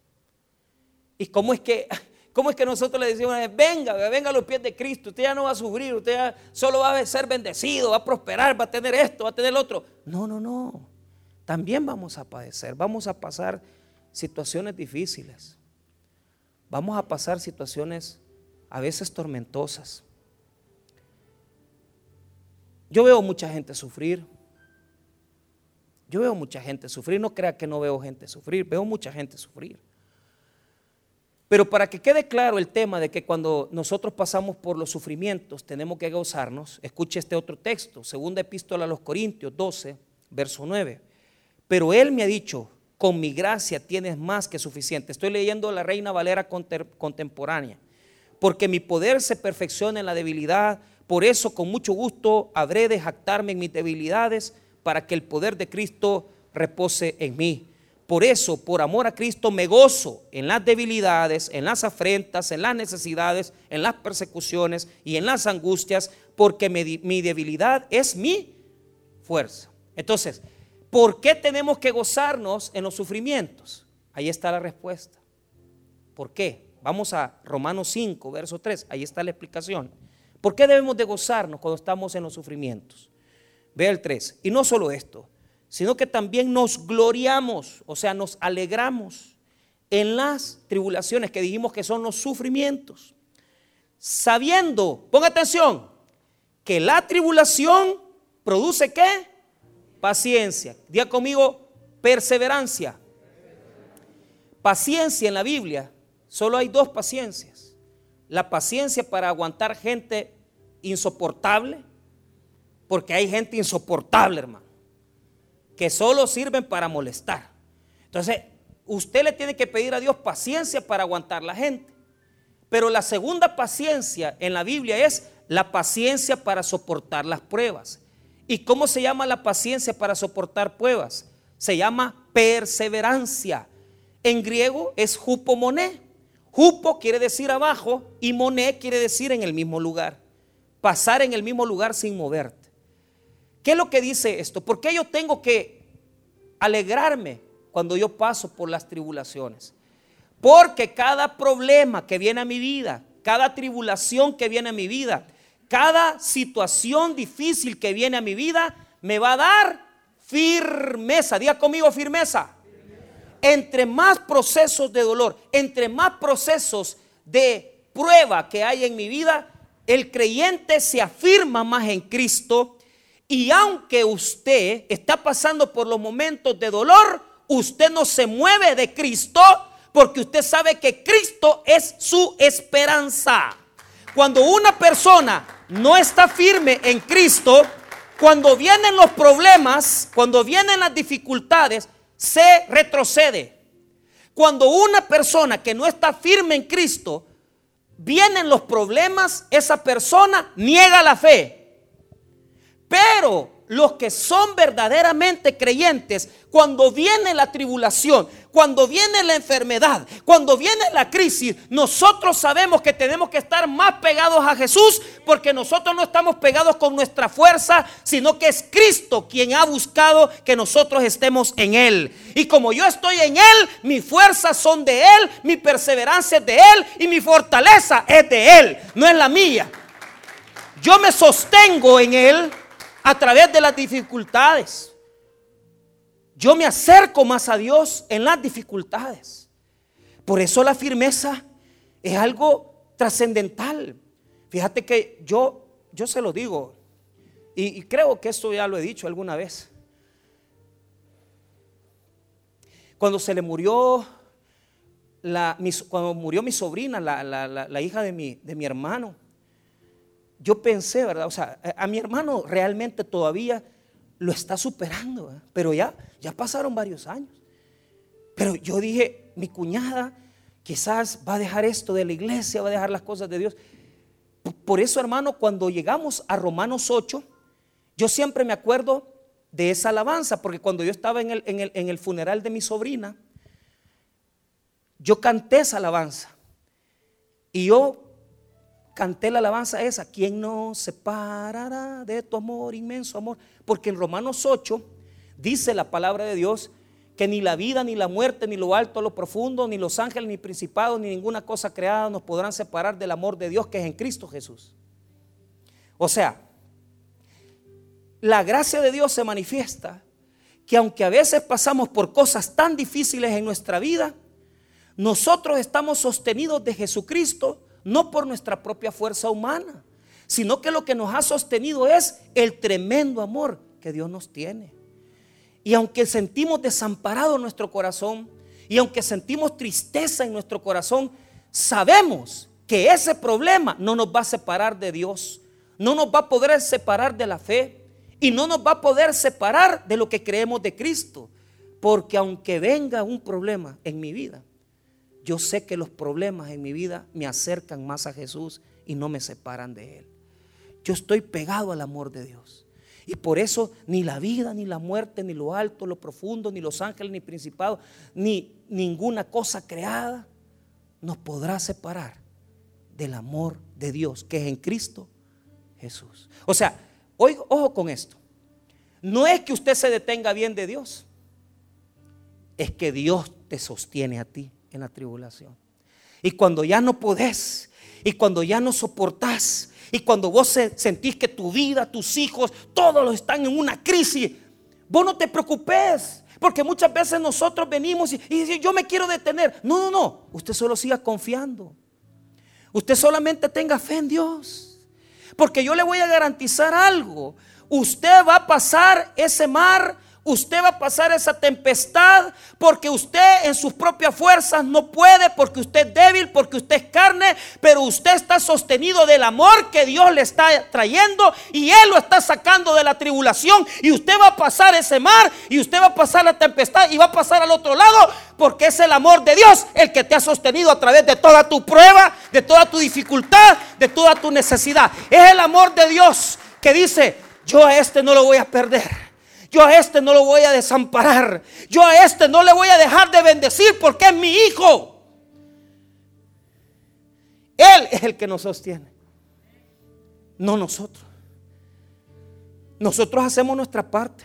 Speaker 1: ¿Y cómo es que ¿Cómo es que nosotros le decimos, venga, venga a los pies de Cristo, usted ya no va a sufrir, usted ya solo va a ser bendecido, va a prosperar, va a tener esto, va a tener lo otro? No, no, no. También vamos a padecer, vamos a pasar situaciones difíciles. Vamos a pasar situaciones a veces tormentosas. Yo veo mucha gente sufrir. Yo veo mucha gente sufrir. No crea que no veo gente sufrir. Veo mucha gente sufrir. Pero para que quede claro el tema de que cuando nosotros pasamos por los sufrimientos tenemos que gozarnos, escuche este otro texto, segunda epístola a los Corintios 12, verso 9. Pero Él me ha dicho, con mi gracia tienes más que suficiente. Estoy leyendo la Reina Valera contemporánea. Porque mi poder se perfecciona en la debilidad, por eso con mucho gusto habré de jactarme en mis debilidades para que el poder de Cristo repose en mí. Por eso, por amor a Cristo, me gozo en las debilidades, en las afrentas, en las necesidades, en las persecuciones y en las angustias, porque mi, debilidad es mi fuerza. Entonces, ¿por qué tenemos que gozarnos en los sufrimientos? Ahí está la respuesta. ¿Por qué? Vamos a Romanos 5, verso 3, ahí está la explicación. ¿Por qué debemos de gozarnos cuando estamos en los sufrimientos? Ve el 3. Y no solo esto, sino que también nos gloriamos, o sea, nos alegramos en las tribulaciones que dijimos que son los sufrimientos, sabiendo, ponga atención, que la tribulación produce qué? Paciencia. Diga conmigo, perseverancia. Paciencia en la Biblia, solo hay dos paciencias. La paciencia para aguantar gente insoportable, porque hay gente insoportable, hermano, que solo sirven para molestar. Entonces, usted le tiene que pedir a Dios paciencia para aguantar la gente. Pero la segunda paciencia en la Biblia es la paciencia para soportar las pruebas. ¿Y cómo se llama la paciencia para soportar pruebas? Se llama perseverancia. En griego es jupomoné. Jupo quiere decir abajo y moné quiere decir en el mismo lugar. Pasar en el mismo lugar sin moverte. ¿Qué es lo que dice esto? ¿Por qué yo tengo que alegrarme cuando yo paso por las tribulaciones? Porque cada problema que viene a mi vida, cada tribulación que viene a mi vida, cada situación difícil que viene a mi vida, me va a dar firmeza. Diga conmigo firmeza. Entre más procesos de dolor, entre más procesos de prueba que hay en mi vida, el creyente se afirma más en Cristo. Y aunque usted está pasando por los momentos de dolor, usted no se mueve de Cristo porque usted sabe que Cristo es su esperanza. Cuando una persona no está firme en Cristo, cuando vienen los problemas, cuando vienen las dificultades, se retrocede. Cuando una persona que no está firme en Cristo, vienen los problemas, esa persona niega la fe. Pero los que son verdaderamente creyentes, cuando viene la tribulación, cuando viene la enfermedad, cuando viene la crisis, nosotros sabemos que tenemos que estar más pegados a Jesús porque nosotros no estamos pegados con nuestra fuerza, sino que es Cristo quien ha buscado que nosotros estemos en Él. Y como yo estoy en Él, mis fuerzas son de Él, mi perseverancia es de Él y mi fortaleza es de Él, no es la mía. Yo me sostengo en Él a través de las dificultades. Yo me acerco más a Dios en las dificultades. Por eso la firmeza es algo trascendental. Fíjate que yo, yo se lo digo, y, creo que esto ya lo he dicho alguna vez. Cuando se le murió, la, cuando murió mi sobrina, la, la hija de mi, de mi hermano, yo pensé, ¿verdad? O sea, a mi hermano realmente todavía lo está superando, pero ya, ya pasaron varios años. Pero yo dije, mi cuñada quizás va a dejar esto de la iglesia, va a dejar las cosas de Dios. Por eso, hermano, cuando llegamos a Romanos 8, yo siempre me acuerdo de esa alabanza, porque cuando yo estaba en el, en el, en el funeral de mi sobrina, yo canté esa alabanza. Y yo canté la alabanza esa, ¿quién nos separará de tu amor, inmenso amor? Porque en Romanos 8 dice la palabra de Dios que ni la vida, ni la muerte, ni lo alto, lo profundo, ni los ángeles, ni principados, ni ninguna cosa creada nos podrán separar del amor de Dios que es en Cristo Jesús. O sea, la gracia de Dios se manifiesta que aunque a veces pasamos por cosas tan difíciles en nuestra vida, nosotros estamos sostenidos de Jesucristo no por nuestra propia fuerza humana, sino que lo que nos ha sostenido es el tremendo amor que Dios nos tiene. Y aunque sentimos desamparado nuestro corazón, y aunque sentimos tristeza en nuestro corazón, sabemos que ese problema no nos va a separar de Dios, no nos va a poder separar de la fe y no nos va a poder separar de lo que creemos de Cristo. Porque aunque venga un problema en mi vida, yo sé que los problemas en mi vida me acercan más a Jesús y no me separan de Él. Yo estoy pegado al amor de Dios. Y por eso ni la vida, ni la muerte, ni lo alto, lo profundo, ni los ángeles, ni principados, ni ninguna cosa creada nos podrá separar del amor de Dios que es en Cristo Jesús. O sea, ojo con esto. No es que usted se detenga bien de Dios, es que Dios te sostiene a ti en la tribulación. Y cuando ya no podés, y cuando ya no soportás, y cuando vos sentís que tu vida, tus hijos, todos están en una crisis, vos no te preocupes. Porque muchas veces nosotros venimos y yo me quiero detener. No, no, no. Usted solo siga confiando. Usted solamente tenga fe en Dios. Porque yo le voy a garantizar algo. Usted va a pasar ese mar Usted va a pasar esa tempestad porque usted en sus propias fuerzas no puede, porque usted es débil, porque usted es carne, pero usted está sostenido del amor que Dios le está trayendo y Él lo está sacando de la tribulación y usted va a pasar ese mar y usted va a pasar la tempestad y va a pasar al otro lado porque es el amor de Dios el que te ha sostenido a través de toda tu prueba, de toda tu dificultad, de toda tu necesidad. Es el amor de Dios que dice, yo a este no lo voy a perder. Yo a este no lo voy a desamparar. Yo a este no le voy a dejar de bendecir porque es mi hijo. Él es el que nos sostiene. No nosotros. Nosotros hacemos nuestra parte.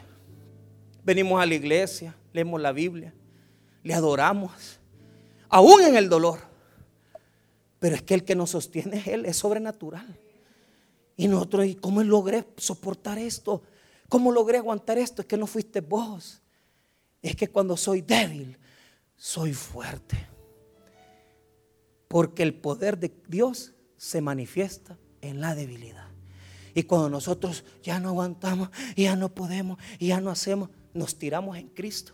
Speaker 1: Venimos a la iglesia, leemos la Biblia, le adoramos, aún en el dolor. Pero es que el que nos sostiene es Él, es sobrenatural. Y nosotros, ¿y cómo logré soportar esto? ¿Cómo logré aguantar esto? Es que no fuiste vos. Es que cuando soy débil, soy fuerte. Porque el poder de Dios se manifiesta en la debilidad. Y cuando nosotros ya no aguantamos, ya no podemos, ya no hacemos, nos tiramos en Cristo.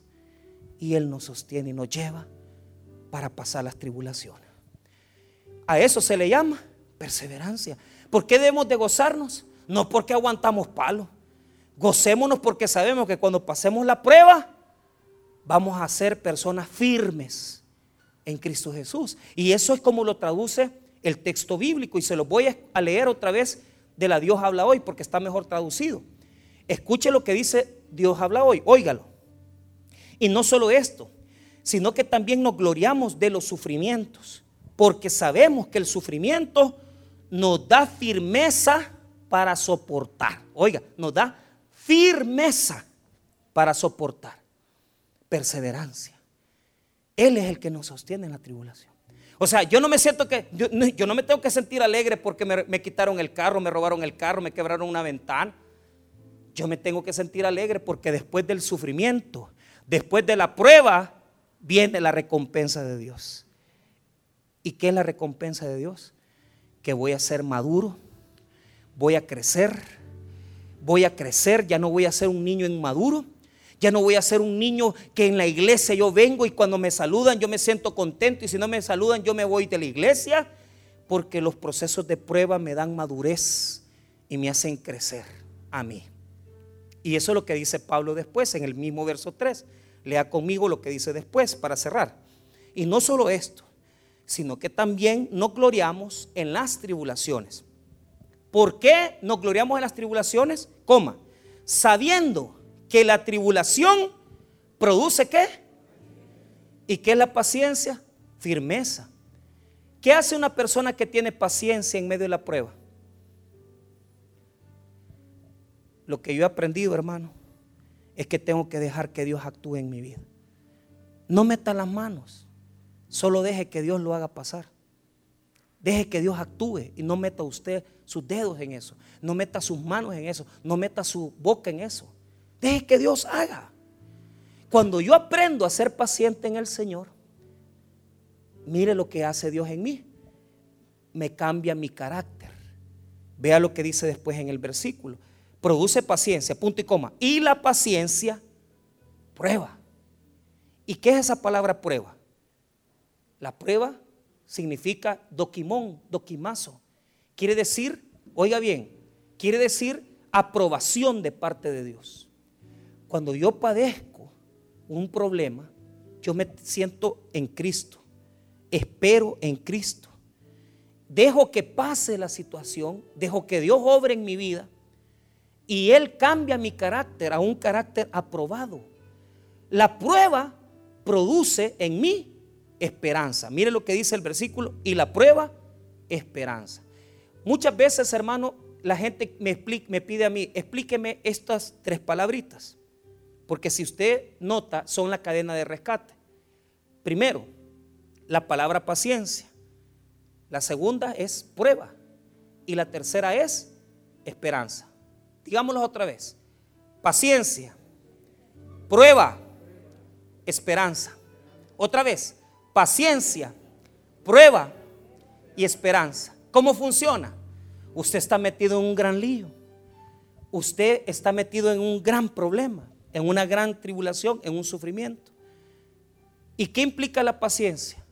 Speaker 1: Y Él nos sostiene y nos lleva para pasar las tribulaciones. A eso se le llama perseverancia. ¿Por qué debemos de gozarnos? No porque aguantamos palos Gocémonos porque sabemos que cuando pasemos la prueba, vamos a ser personas firmes en Cristo Jesús. Y eso es como lo traduce el texto bíblico. Y se lo voy a leer otra vez de la Dios habla hoy porque está mejor traducido. Escuche lo que dice Dios habla hoy, óigalo. Y no solo esto, sino que también nos gloriamos de los sufrimientos, porque sabemos que el sufrimiento nos da firmeza para soportar. Oiga, nos da firmeza para soportar, perseverancia. Él es el que nos sostiene en la tribulación. O sea, yo no me siento que, yo, no me tengo que sentir alegre porque me, me, quitaron el carro, me robaron el carro, me quebraron una ventana. Yo me tengo que sentir alegre porque después del sufrimiento, después de la prueba, viene la recompensa de Dios. ¿Y qué es la recompensa de Dios? Que voy a ser maduro, voy a crecer, voy a crecer, ya no voy a ser un niño inmaduro, ya no voy a ser un niño que en la iglesia yo vengo y cuando me saludan yo me siento contento y si no me saludan yo me voy de la iglesia, porque los procesos de prueba me dan madurez y me hacen crecer a mí. Y eso es lo que dice Pablo después en el mismo verso 3. Lea conmigo lo que dice después para cerrar. Y no solo esto, sino que también nos gloriamos en las tribulaciones ¿Por qué nos gloriamos en las tribulaciones? Coma, sabiendo que la tribulación produce qué? ¿Y qué es la paciencia? Firmeza. ¿Qué hace una persona que tiene paciencia en medio de la prueba? Lo que yo he aprendido, hermano, es que tengo que dejar que Dios actúe en mi vida. No meta las manos, solo deje que Dios lo haga pasar. Deje que Dios actúe y no meta usted sus dedos en eso. No meta sus manos en eso. No meta su boca en eso. Deje que Dios haga. Cuando yo aprendo a ser paciente en el Señor, mire lo que hace Dios en mí. Me cambia mi carácter. Vea lo que dice después en el versículo. Produce paciencia, punto y coma. Y la paciencia prueba. ¿Y qué es esa palabra prueba? La prueba significa doquimón, doquimazo. Quiere decir, oiga bien, quiere decir aprobación de parte de Dios. Cuando yo padezco un problema, yo me siento en Cristo, espero en Cristo. Dejo que pase la situación, dejo que Dios obre en mi vida y Él cambia mi carácter a un carácter aprobado. La prueba produce en mí esperanza. Mire lo que dice el versículo. Y la prueba, esperanza. Muchas veces, hermano, la gente me, me pide a mí, explíqueme estas tres palabritas. Porque si usted nota, son la cadena de rescate. Primero, la palabra paciencia. La segunda es prueba. Y la tercera es esperanza. Digámoslo otra vez. Paciencia, prueba, esperanza. Otra vez, paciencia, prueba y esperanza. ¿Cómo funciona? Usted está metido en un gran lío. Usted está metido en un gran problema. en una gran tribulación, en un sufrimiento. ¿Y qué implica la paciencia?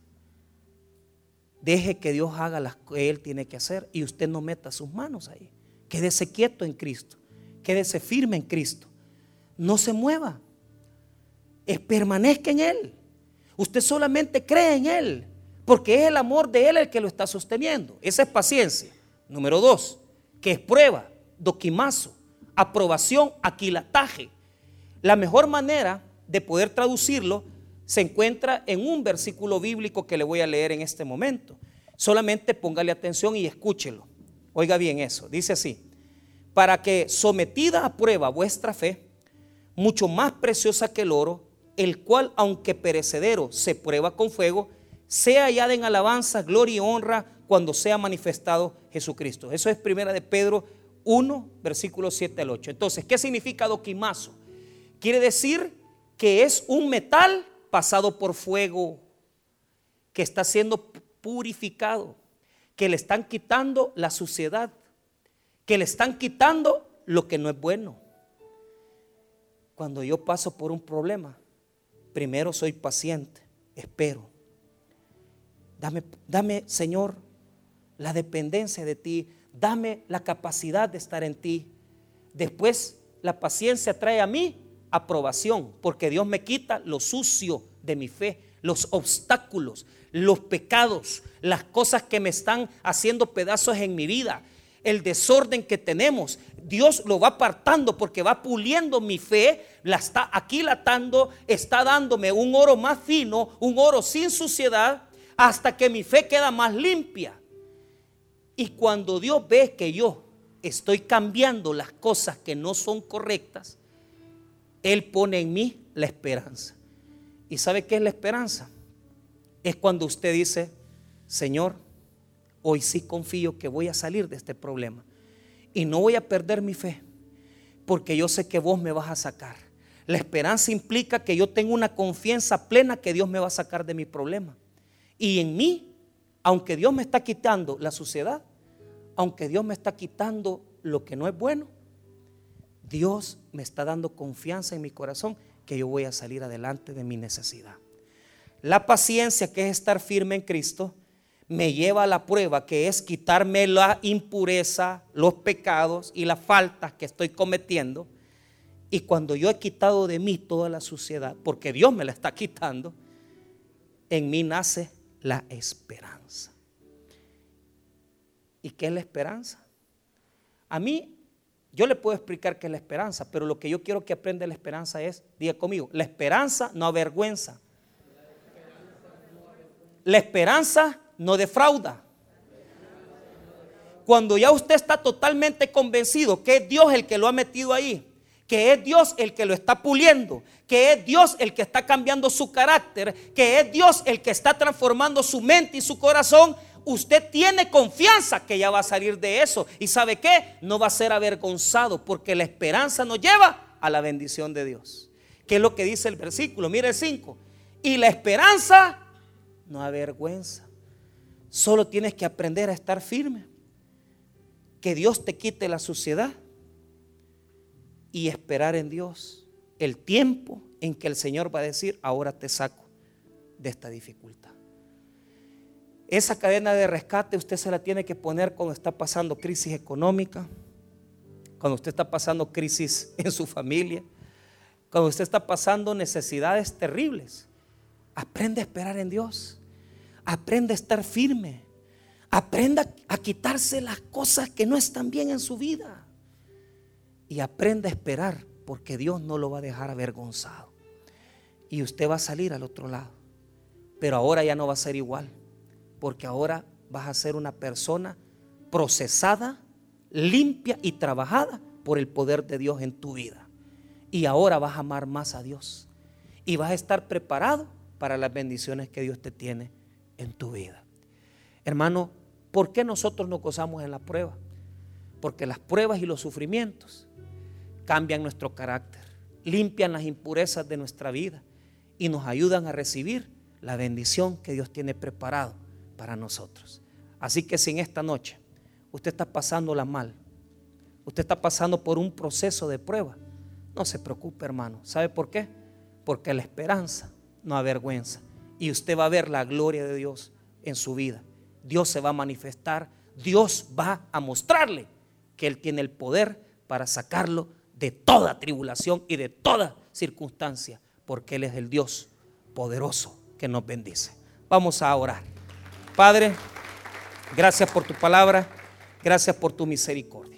Speaker 1: Deje que Dios haga las que Él tiene que hacer y usted no meta sus manos ahí. Quédese quieto en Cristo. Quédese firme en Cristo. No se mueva. Permanezca en Él. Usted solamente cree en Él. Porque es el amor de Él el que lo está sosteniendo. Esa es paciencia. Número dos, que es prueba, doquimazo, aprobación, aquilataje. La mejor manera de poder traducirlo se encuentra en un versículo bíblico que le voy a leer en este momento. Solamente póngale atención y escúchelo. Oiga bien eso. Dice así, para que sometida a prueba vuestra fe, mucho más preciosa que el oro, el cual aunque perecedero se prueba con fuego, sea hallada en alabanza, gloria y honra cuando sea manifestado Jesucristo. Eso es primera de Pedro 1, versículo 7 al 8. Entonces, ¿qué significa doquimazo? Quiere decir que es un metal pasado por fuego, que está siendo purificado, que le están quitando la suciedad, que le están quitando lo que no es bueno. Cuando yo paso por un problema, primero soy paciente, espero. Dame, dame, Señor, la dependencia de ti, dame la capacidad de estar en ti. Después la paciencia trae a mí aprobación, porque Dios me quita lo sucio de mi fe, los obstáculos, los pecados, las cosas que me están haciendo pedazos en mi vida, el desorden que tenemos. Dios lo va apartando porque va puliendo mi fe, la está aquilatando, está dándome un oro más fino, un oro sin suciedad, hasta que mi fe queda más limpia. Y cuando Dios ve que yo estoy cambiando las cosas que no son correctas, Él pone en mí la esperanza. ¿Y sabe qué es la esperanza? Es cuando usted dice, Señor, hoy sí confío que voy a salir de este problema. Y no voy a perder mi fe, porque yo sé que vos me vas a sacar. La esperanza implica que yo tengo una confianza plena que Dios me va a sacar de mi problema. Y en mí aunque Dios me está quitando la suciedad, aunque Dios me está quitando lo que no es bueno, Dios me está dando confianza en mi corazón que yo voy a salir adelante de mi necesidad. La paciencia, que es estar firme en Cristo, me lleva a la prueba que es quitarme la impureza, los pecados y las faltas que estoy cometiendo. Y cuando yo he quitado de mí toda la suciedad, porque Dios me la está quitando, en mí nace la esperanza. ¿Y qué es la esperanza? A mí, yo le puedo explicar qué es la esperanza, pero lo que yo quiero que aprenda la esperanza es, diga conmigo, la esperanza no avergüenza. La esperanza no defrauda. Cuando ya usted está totalmente convencido que es Dios el que lo ha metido ahí, que es Dios el que lo está puliendo, que es Dios el que está cambiando su carácter, que es Dios el que está transformando su mente y su corazón, usted tiene confianza que ya va a salir de eso. ¿Y sabe qué? No va a ser avergonzado porque la esperanza nos lleva a la bendición de Dios. ¿Qué es lo que dice el versículo? Mire el 5. Y la esperanza no avergüenza. Solo tienes que aprender a estar firme. Que Dios te quite la suciedad y esperar en Dios el tiempo en que el Señor va a decir, ahora te saco de esta dificultad. Esa cadena de rescate usted se la tiene que poner cuando está pasando crisis económica, cuando usted está pasando crisis en su familia, cuando usted está pasando necesidades terribles. Aprende a esperar en Dios. Aprende a estar firme. Aprenda a quitarse las cosas que no están bien en su vida y aprenda a esperar porque Dios no lo va a dejar avergonzado. Y usted va a salir al otro lado. Pero ahora ya no va a ser igual, porque ahora vas a ser una persona procesada, limpia y trabajada por el poder de Dios en tu vida. Y ahora vas a amar más a Dios. Y vas a estar preparado para las bendiciones que Dios te tiene en tu vida. Hermano, ¿por qué nosotros nos gozamos en la prueba? Porque las pruebas y los sufrimientos cambian nuestro carácter, limpian las impurezas de nuestra vida y nos ayudan a recibir la bendición que Dios tiene preparado para nosotros. Así que si en esta noche usted está pasándola mal, usted está pasando por un proceso de prueba, No se preocupe, hermano. ¿Sabe por qué? Porque la esperanza no avergüenza. Y usted va a ver la gloria de Dios en su vida. Dios se va a manifestar. Dios va a mostrarle que Él tiene el poder para sacarlo de toda tribulación y de toda circunstancia. Porque Él es el Dios poderoso que nos bendice. Vamos a orar. Padre, gracias por tu palabra. Gracias por tu misericordia.